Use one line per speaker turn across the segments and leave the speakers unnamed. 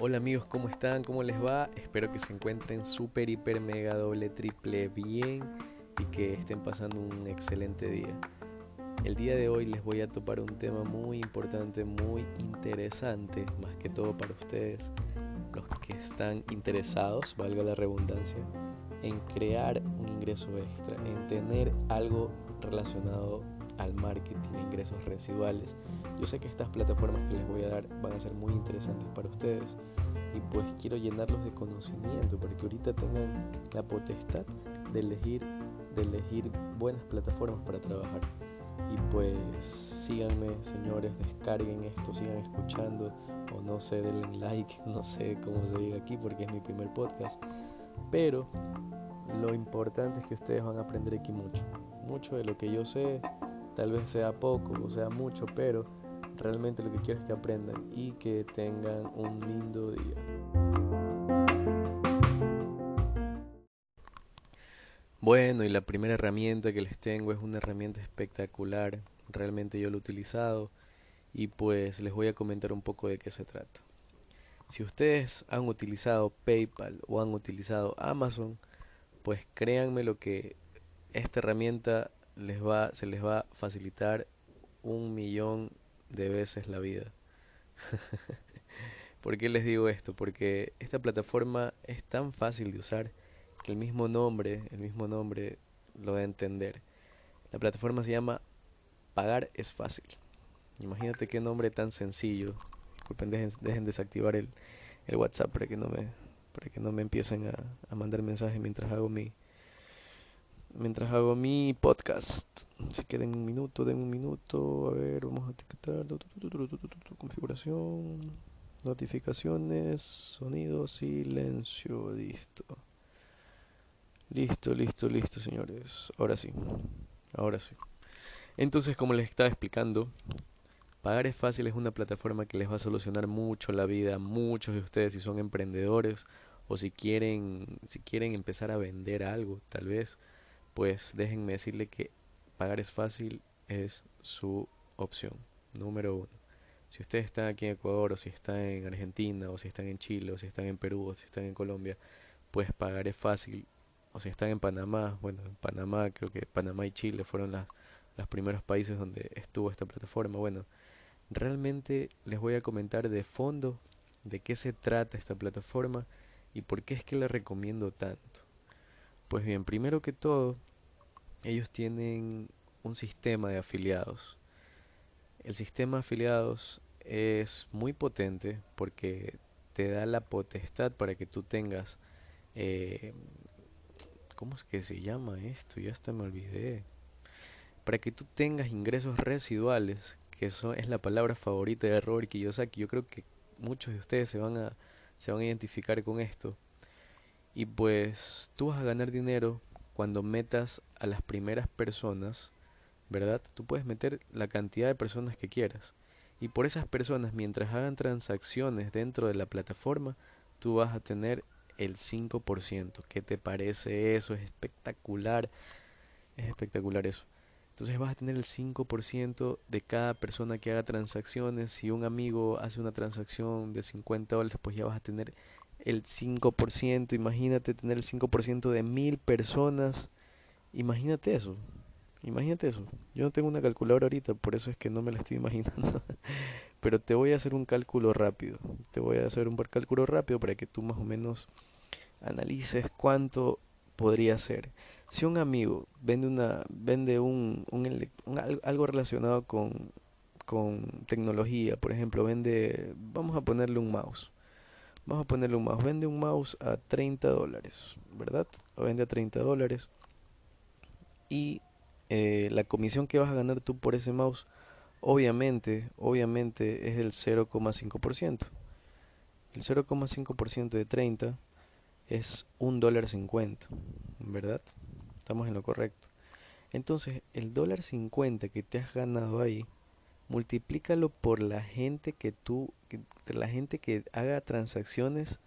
Hola amigos, ¿cómo están? ¿Cómo les va? Espero que se encuentren súper, hiper, mega, doble, triple bien y que estén pasando un excelente día. El día de hoy les voy a topar un tema muy importante, muy interesante, más que todo para ustedes, los que están interesados, valga la redundancia, en crear un ingreso extra, en tener algo relacionado al marketing ingresos residuales. Yo sé que estas plataformas que les voy a dar van a ser muy interesantes para ustedes y pues quiero llenarlos de conocimiento para que ahorita tengan la potestad de elegir, de elegir buenas plataformas para trabajar. Y pues síganme, señores, descarguen esto, sigan escuchando o no sé, denle like, no sé cómo se diga aquí porque es mi primer podcast. Pero lo importante es que ustedes van a aprender aquí mucho. Mucho de lo que yo sé, tal vez sea poco o sea mucho, pero realmente lo que quiero es que aprendan y que tengan un lindo día. Bueno, y la primera herramienta que les tengo es una herramienta espectacular. Realmente yo lo he utilizado y pues les voy a comentar un poco de qué se trata. Si ustedes han utilizado PayPal o han utilizado Amazon, pues créanme lo que esta herramienta les va, se les va a facilitar un millón de veces la vida. ¿Por qué les digo esto? Porque esta plataforma es tan fácil de usar que el mismo nombre, el mismo nombre lo da a entender. La plataforma se llama Pagar es fácil. Imagínate qué nombre tan sencillo. Disculpen, dejen, dejen desactivar el, el WhatsApp para que no me para que no me empiecen a, a mandar mensajes mientras hago mi mientras hago mi podcast. Así que den un minuto, den un minuto. A ver, vamos a etiquetar. Configuración, notificaciones, sonido, silencio. Listo. Listo, listo, listo, señores. Ahora sí. Ahora sí. Entonces, como les estaba explicando, Pagar es fácil es una plataforma que les va a solucionar mucho la vida a muchos de ustedes si son emprendedores o si quieren si quieren empezar a vender algo, tal vez pues déjenme decirle que pagar es fácil es su opción número uno. Si ustedes están aquí en Ecuador o si están en Argentina o si están en Chile o si están en Perú o si están en Colombia, pues pagar es fácil. O si están en Panamá, bueno, en Panamá creo que Panamá y Chile fueron las, los primeros países donde estuvo esta plataforma. Bueno, realmente les voy a comentar de fondo de qué se trata esta plataforma y por qué es que la recomiendo tanto. Pues bien, primero que todo, ellos tienen un sistema de afiliados. El sistema de afiliados es muy potente porque te da la potestad para que tú tengas... Eh, ¿Cómo es que se llama esto? Ya hasta me olvidé. Para que tú tengas ingresos residuales, que eso es la palabra favorita de Robert Kiyosaki. Yo creo que muchos de ustedes se van a, se van a identificar con esto. Y pues tú vas a ganar dinero cuando metas a las primeras personas, ¿verdad? Tú puedes meter la cantidad de personas que quieras. Y por esas personas, mientras hagan transacciones dentro de la plataforma, tú vas a tener el 5%. ¿Qué te parece eso? Es espectacular. Es espectacular eso. Entonces vas a tener el 5% de cada persona que haga transacciones. Si un amigo hace una transacción de 50 dólares, pues ya vas a tener el 5%, imagínate tener el 5% de mil personas, imagínate eso, imagínate eso. Yo no tengo una calculadora ahorita, por eso es que no me la estoy imaginando. Pero te voy a hacer un cálculo rápido, te voy a hacer un cálculo rápido para que tú más o menos analices cuánto podría ser. Si un amigo vende una vende un, un, algo relacionado con con tecnología, por ejemplo, vende, vamos a ponerle un mouse Vamos a ponerle un mouse. Vende un mouse a 30 dólares, ¿verdad? Lo vende a 30 dólares. Y eh, la comisión que vas a ganar tú por ese mouse, obviamente, obviamente es el 0,5%. El 0,5% de 30 es un dólar 50, ¿verdad? Estamos en lo correcto. Entonces, el dólar 50 que te has ganado ahí multiplícalo por la gente que tú, la gente que haga transacciones,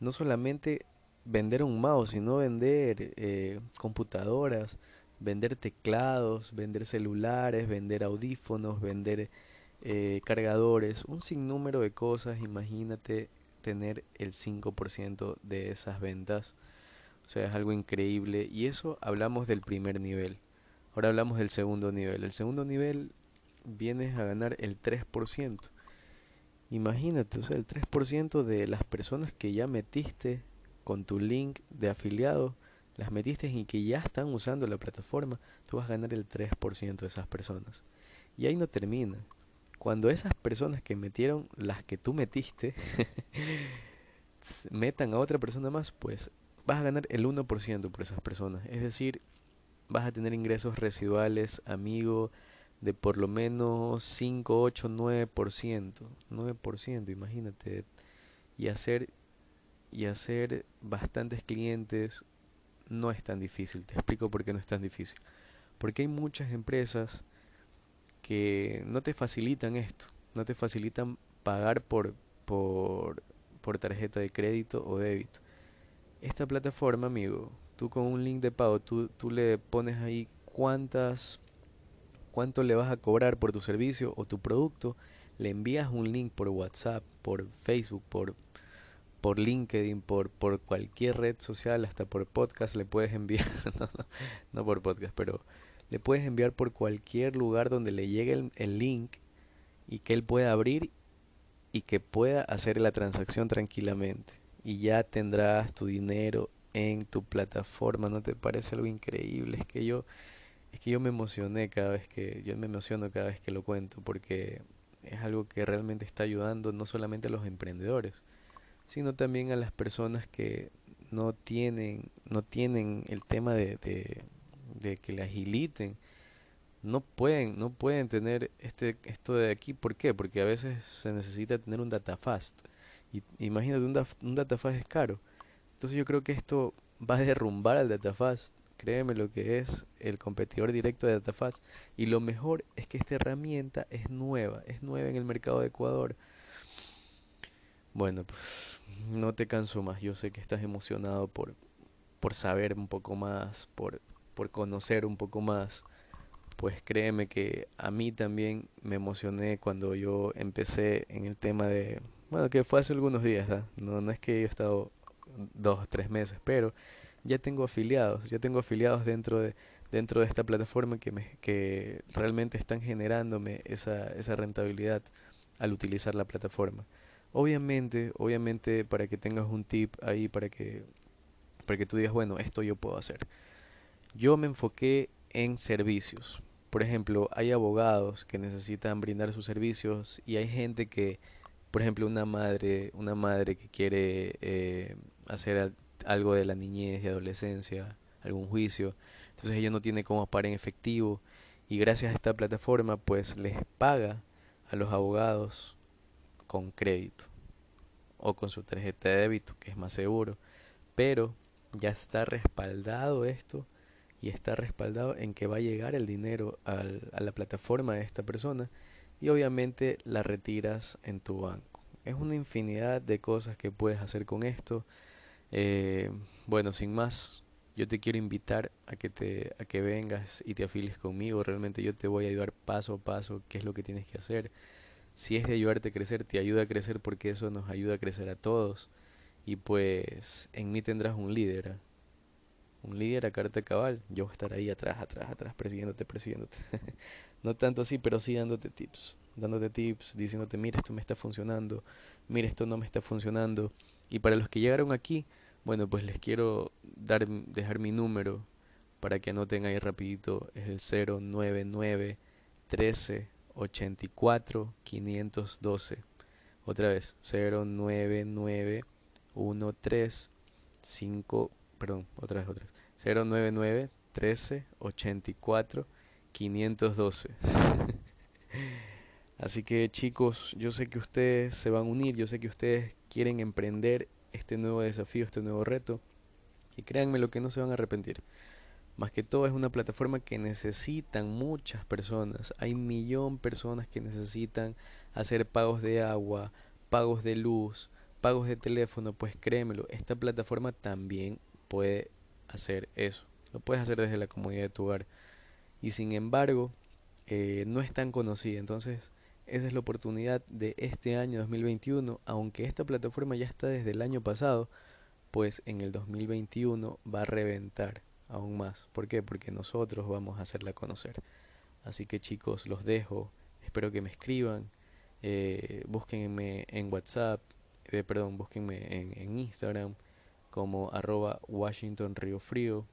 no solamente vender un mouse, sino vender eh, computadoras, vender teclados, vender celulares, vender audífonos, vender eh, cargadores, un sinnúmero de cosas. Imagínate tener el 5% de esas ventas. O sea, es algo increíble. Y eso hablamos del primer nivel. Ahora hablamos del segundo nivel. El segundo nivel vienes a ganar el 3%. Imagínate, o sea, el 3% de las personas que ya metiste con tu link de afiliado, las metiste y que ya están usando la plataforma, tú vas a ganar el 3% de esas personas. Y ahí no termina. Cuando esas personas que metieron las que tú metiste metan a otra persona más, pues vas a ganar el 1% por esas personas. Es decir, vas a tener ingresos residuales, amigo, de por lo menos 5, 8, 9%. 9%, imagínate. Y hacer, y hacer bastantes clientes no es tan difícil. Te explico por qué no es tan difícil. Porque hay muchas empresas que no te facilitan esto. No te facilitan pagar por, por, por tarjeta de crédito o débito. Esta plataforma, amigo, tú con un link de pago, tú, tú le pones ahí cuántas, cuánto le vas a cobrar por tu servicio o tu producto, le envías un link por WhatsApp, por Facebook, por, por LinkedIn, por, por cualquier red social, hasta por podcast le puedes enviar, no, no, por podcast, pero le puedes enviar por cualquier lugar donde le llegue el, el link y que él pueda abrir y que pueda hacer la transacción tranquilamente. Y ya tendrás tu dinero en tu plataforma, ¿no te parece algo increíble? Es que yo es que yo me emocioné cada vez que yo me emociono cada vez que lo cuento porque es algo que realmente está ayudando no solamente a los emprendedores, sino también a las personas que no tienen no tienen el tema de, que le agiliten no pueden no pueden tener este esto de aquí ¿por qué? porque a veces se necesita tener un data fast y imagínate un, un data fast es caro entonces yo creo que esto va a derrumbar al DataFast. Créeme lo que es el competidor directo de DataFast. Y lo mejor es que esta herramienta es nueva, es nueva en el mercado de Ecuador. Bueno, pues no te canso más. Yo sé que estás emocionado por, por saber un poco más, por, por conocer un poco más. Pues créeme que a mí también me emocioné cuando yo empecé en el tema de... Bueno, que fue hace algunos días, ¿ah? no, no es que yo he estado dos tres meses, pero ya tengo afiliados, ya tengo afiliados dentro de dentro de esta plataforma que me, que realmente están generándome esa, esa rentabilidad al utilizar la plataforma. Obviamente, obviamente para que tengas un tip ahí para que para que tú digas, bueno, esto yo puedo hacer. Yo me enfoqué en servicios. Por ejemplo, hay abogados que necesitan brindar sus servicios y hay gente que, por ejemplo, una madre, una madre que quiere eh, hacer algo de la niñez y adolescencia, algún juicio. Entonces ella no tiene cómo pagar en efectivo y gracias a esta plataforma pues les paga a los abogados con crédito o con su tarjeta de débito, que es más seguro. Pero ya está respaldado esto y está respaldado en que va a llegar el dinero al, a la plataforma de esta persona y obviamente la retiras en tu banco. Es una infinidad de cosas que puedes hacer con esto. Eh, bueno, sin más, yo te quiero invitar a que te a que vengas y te afiles conmigo. Realmente yo te voy a ayudar paso a paso qué es lo que tienes que hacer. Si es de ayudarte a crecer, te ayuda a crecer porque eso nos ayuda a crecer a todos. Y pues en mí tendrás un líder. ¿ah? Un líder a carta cabal. Yo voy a estar ahí atrás, atrás, atrás, persiguiéndote, persiguiéndote. no tanto así, pero sí dándote tips. Dándote tips, diciéndote, mira, esto me está funcionando. Mira, esto no me está funcionando. Y para los que llegaron aquí, bueno, pues les quiero dar, dejar mi número para que anoten ahí rapidito. Es el 099 13 84 512. Otra vez, 099 13 5, perdón, otra vez, otra vez. 099 13 84 512. Así que chicos, yo sé que ustedes se van a unir, yo sé que ustedes quieren emprender este nuevo desafío, este nuevo reto. Y créanme lo que no se van a arrepentir. Más que todo es una plataforma que necesitan muchas personas. Hay millón de personas que necesitan hacer pagos de agua, pagos de luz, pagos de teléfono. Pues créemelo, esta plataforma también puede hacer eso. Lo puedes hacer desde la comodidad de tu hogar. Y sin embargo, eh, no es tan conocida. Entonces, esa es la oportunidad de este año 2021. Aunque esta plataforma ya está desde el año pasado, pues en el 2021 va a reventar aún más. ¿Por qué? Porque nosotros vamos a hacerla conocer. Así que chicos, los dejo. Espero que me escriban. Eh, búsquenme en WhatsApp. Eh, perdón, búsquenme en, Instagram como arroba Washington Río Frío.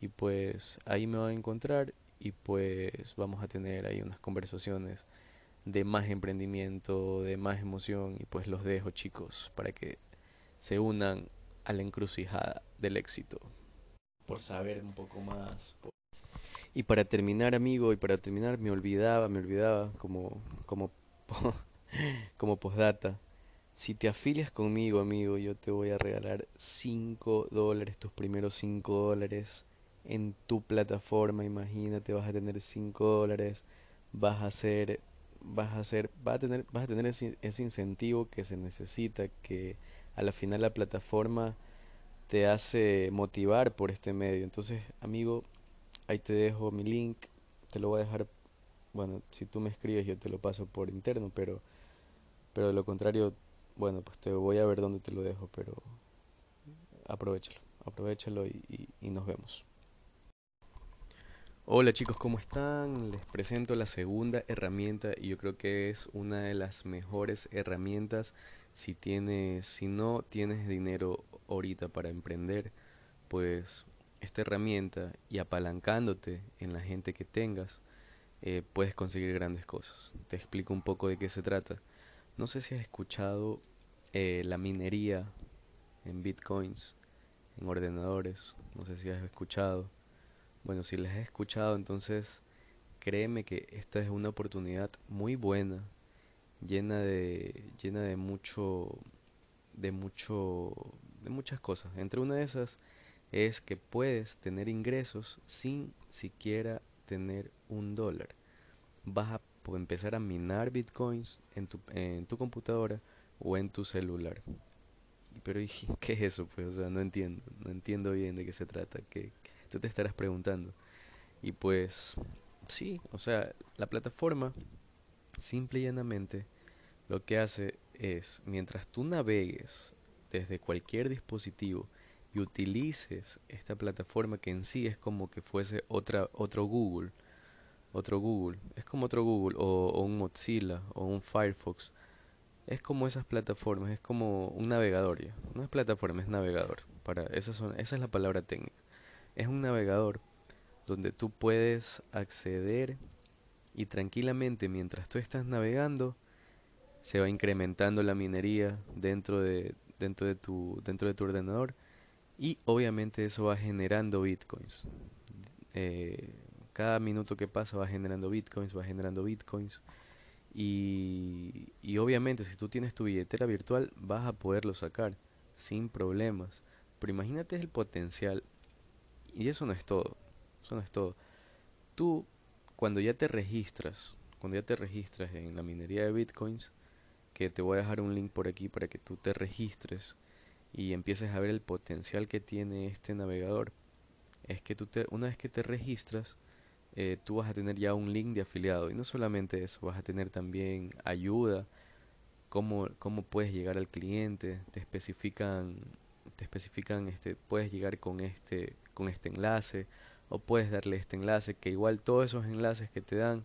Y pues ahí me van a encontrar y pues vamos a tener ahí unas conversaciones de más emprendimiento, de más emoción y pues los dejo chicos para que se unan a la encrucijada del éxito por saber un poco más. Y para terminar, amigo, y para terminar, me olvidaba, me olvidaba como como como postdata. Si te afilias conmigo, amigo, yo te voy a regalar 5 dólares, tus primeros 5 dólares en tu plataforma, imagínate, vas a tener 5 dólares, vas a hacer, vas a hacer, vas a tener, vas a tener ese, ese incentivo que se necesita, que a la final la plataforma te hace motivar por este medio. Entonces, amigo, ahí te dejo mi link, te lo voy a dejar, bueno, si tú me escribes yo te lo paso por interno, pero, pero de lo contrario, bueno, pues te voy a ver dónde te lo dejo, pero aprovechalo, aprovechalo y, y nos vemos. Hola chicos, ¿cómo están? Les presento la segunda herramienta y yo creo que es una de las mejores herramientas si tienes, si no tienes dinero ahorita para emprender, pues esta herramienta y apalancándote en la gente que tengas, eh, puedes conseguir grandes cosas. Te explico un poco de qué se trata. No sé si has escuchado eh, la minería en bitcoins, en ordenadores, no sé si has escuchado bueno, si les he escuchado, entonces créeme que esta es una oportunidad muy buena, llena de llena de mucho de mucho de muchas cosas. Entre una de esas es que puedes tener ingresos sin siquiera tener un dólar. Vas a empezar a minar bitcoins en tu, en tu computadora o en tu celular. Pero ¿qué es eso? Pues, o sea, no entiendo, no entiendo bien de qué se trata, tú te estarás preguntando. Y pues sí, o sea, la plataforma simple y llanamente lo que hace es, mientras tú navegues desde cualquier dispositivo y utilices esta plataforma que en sí es como que fuese otra, otro Google, otro Google, es como otro Google o, un Mozilla o un Firefox, es como esas plataformas, es como un navegador ya, no es plataforma, es navegador, para esas son, esa es la palabra técnica es un navegador donde tú puedes acceder y tranquilamente mientras tú estás navegando se va incrementando la minería dentro de dentro de tu dentro de tu ordenador y obviamente eso va generando bitcoins. Eh, cada minuto que pasa va generando bitcoins va generando bitcoins y, y obviamente si tú tienes tu billetera virtual vas a poderlo sacar sin problemas. Pero imagínate el potencial y eso no es todo. Eso no es todo. Tú, cuando ya te registras, cuando ya te registras en la minería de bitcoins, que te voy a dejar un link por aquí para que tú te registres y empieces a ver el potencial que tiene este navegador, es que tú te, una vez que te registras, eh, tú vas a tener ya un link de afiliado. Y no solamente eso, vas a tener también ayuda, cómo, cómo puedes llegar al cliente, te especifican, te especifican, este, puedes llegar con este con este enlace o puedes darle este enlace que igual todos esos enlaces que te dan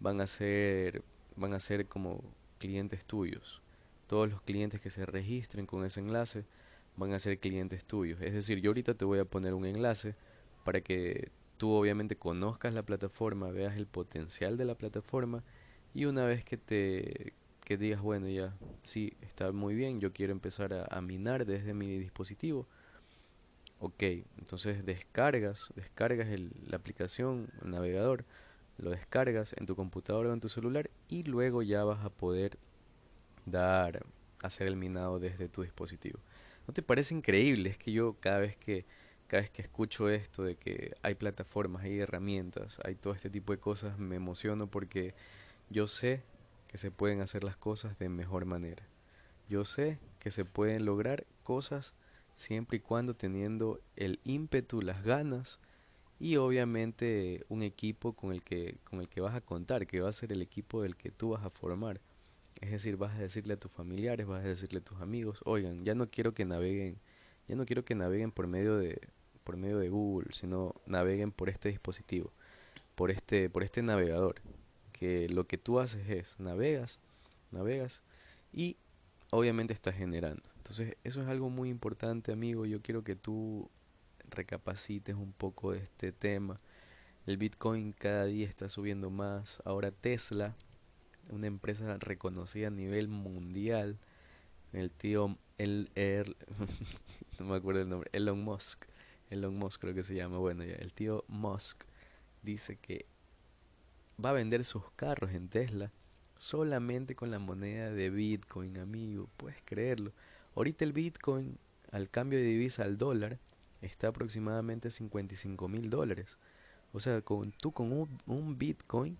van a ser van a ser como clientes tuyos. Todos los clientes que se registren con ese enlace van a ser clientes tuyos. Es decir yo ahorita te voy a poner un enlace para que tú obviamente conozcas la plataforma veas el potencial de la plataforma y una vez que te que digas bueno ya sí está muy bien yo quiero empezar a, a minar desde mi dispositivo Ok, entonces descargas, descargas el, la aplicación, el navegador, lo descargas en tu computadora o en tu celular y luego ya vas a poder dar, hacer el minado desde tu dispositivo. ¿No te parece increíble? Es que yo cada vez que, cada vez que escucho esto de que hay plataformas, hay herramientas, hay todo este tipo de cosas, me emociono porque yo sé que se pueden hacer las cosas de mejor manera. Yo sé que se pueden lograr cosas siempre y cuando teniendo el ímpetu, las ganas y obviamente un equipo con el que con el que vas a contar, que va a ser el equipo del que tú vas a formar. Es decir, vas a decirle a tus familiares, vas a decirle a tus amigos, "Oigan, ya no quiero que naveguen, ya no quiero que naveguen por medio de por medio de Google, sino naveguen por este dispositivo, por este por este navegador, que lo que tú haces es navegas, navegas y obviamente estás generando. Entonces, eso es algo muy importante, amigo. Yo quiero que tú recapacites un poco de este tema. El Bitcoin cada día está subiendo más. Ahora Tesla, una empresa reconocida a nivel mundial, el tío el, el no me acuerdo el nombre, Elon Musk, Elon Musk creo que se llama, bueno, ya, el tío Musk dice que va a vender sus carros en Tesla solamente con la moneda de Bitcoin, amigo, puedes creerlo. Ahorita el Bitcoin, al cambio de divisa al dólar, está aproximadamente 55 mil dólares. O sea, con, tú con un, Bitcoin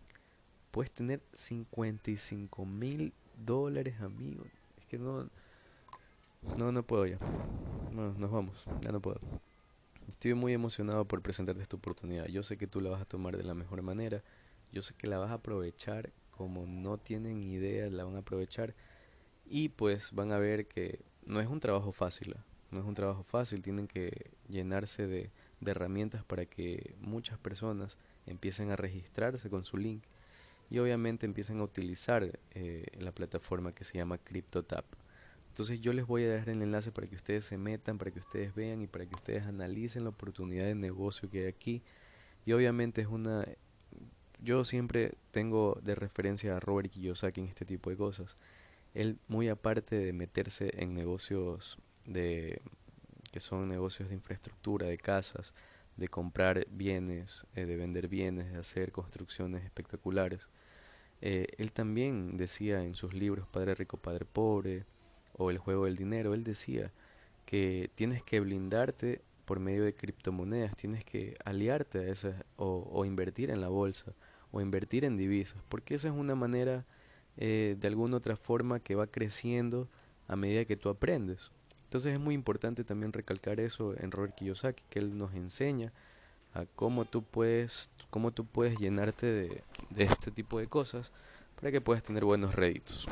puedes tener 55 mil dólares, amigo. Es que no, no, no puedo ya. No, nos vamos, ya no puedo. Estoy muy emocionado por presentarte esta oportunidad. Yo sé que tú la vas a tomar de la mejor manera. Yo sé que la vas a aprovechar como no tienen idea, la van a aprovechar. Y pues van a ver que no es un trabajo fácil, no es un trabajo fácil, tienen que llenarse de, herramientas para que muchas personas empiecen a registrarse con su link y obviamente empiecen a utilizar eh, la plataforma que se llama CryptoTap. Entonces yo les voy a dejar el enlace para que ustedes se metan, para que ustedes vean y para que ustedes analicen la oportunidad de negocio que hay aquí. Y obviamente es una... Yo siempre tengo de referencia a Robert Kiyosaki en este tipo de cosas él muy aparte de meterse en negocios de que son negocios de infraestructura, de casas, de comprar bienes, eh, de vender bienes, de hacer construcciones espectaculares. Eh, él también decía en sus libros Padre Rico, Padre Pobre o El Juego del Dinero, él decía que tienes que blindarte por medio de criptomonedas, tienes que aliarte a esas o, o invertir en la bolsa o invertir en divisas, porque esa es una manera eh, de alguna otra forma que va creciendo a medida que tú aprendes. Entonces es muy importante también recalcar eso en Robert Kiyosaki, que él nos enseña a cómo tú puedes, cómo tú puedes llenarte de, de este tipo de cosas para que puedas tener buenos réditos.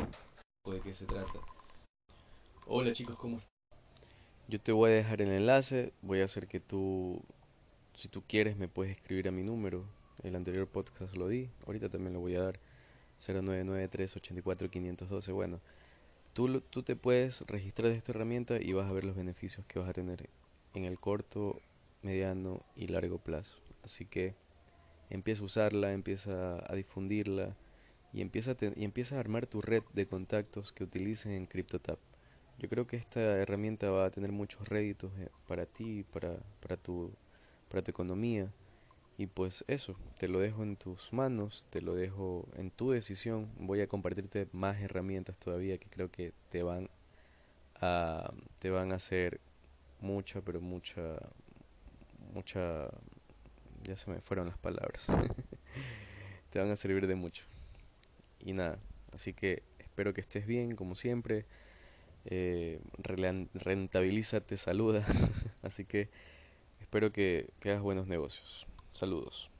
¿De qué se trata? Hola chicos, ¿cómo? Yo te voy a dejar el enlace, voy a hacer que tú, si tú quieres, me puedes escribir a mi número. El anterior podcast lo di, ahorita también lo voy a dar. 099-384-512. Bueno, tú, tú te puedes registrar de esta herramienta y vas a ver los beneficios que vas a tener en el corto, mediano y largo plazo. Así que empieza a usarla, empieza a difundirla y empieza a, y empieza a armar tu red de contactos que utilicen en CryptoTap. Yo creo que esta herramienta va a tener muchos réditos eh, para ti, para, para, tu, para tu economía y pues eso, te lo dejo en tus manos, te lo dejo en tu decisión. Voy a compartirte más herramientas todavía que creo que te van a te van a hacer mucha, pero mucha mucha ya se me fueron las palabras. te van a servir de mucho. Y nada, así que espero que estés bien como siempre. Eh, rentabilízate, saluda. así que espero que, que hagas buenos negocios. Saludos.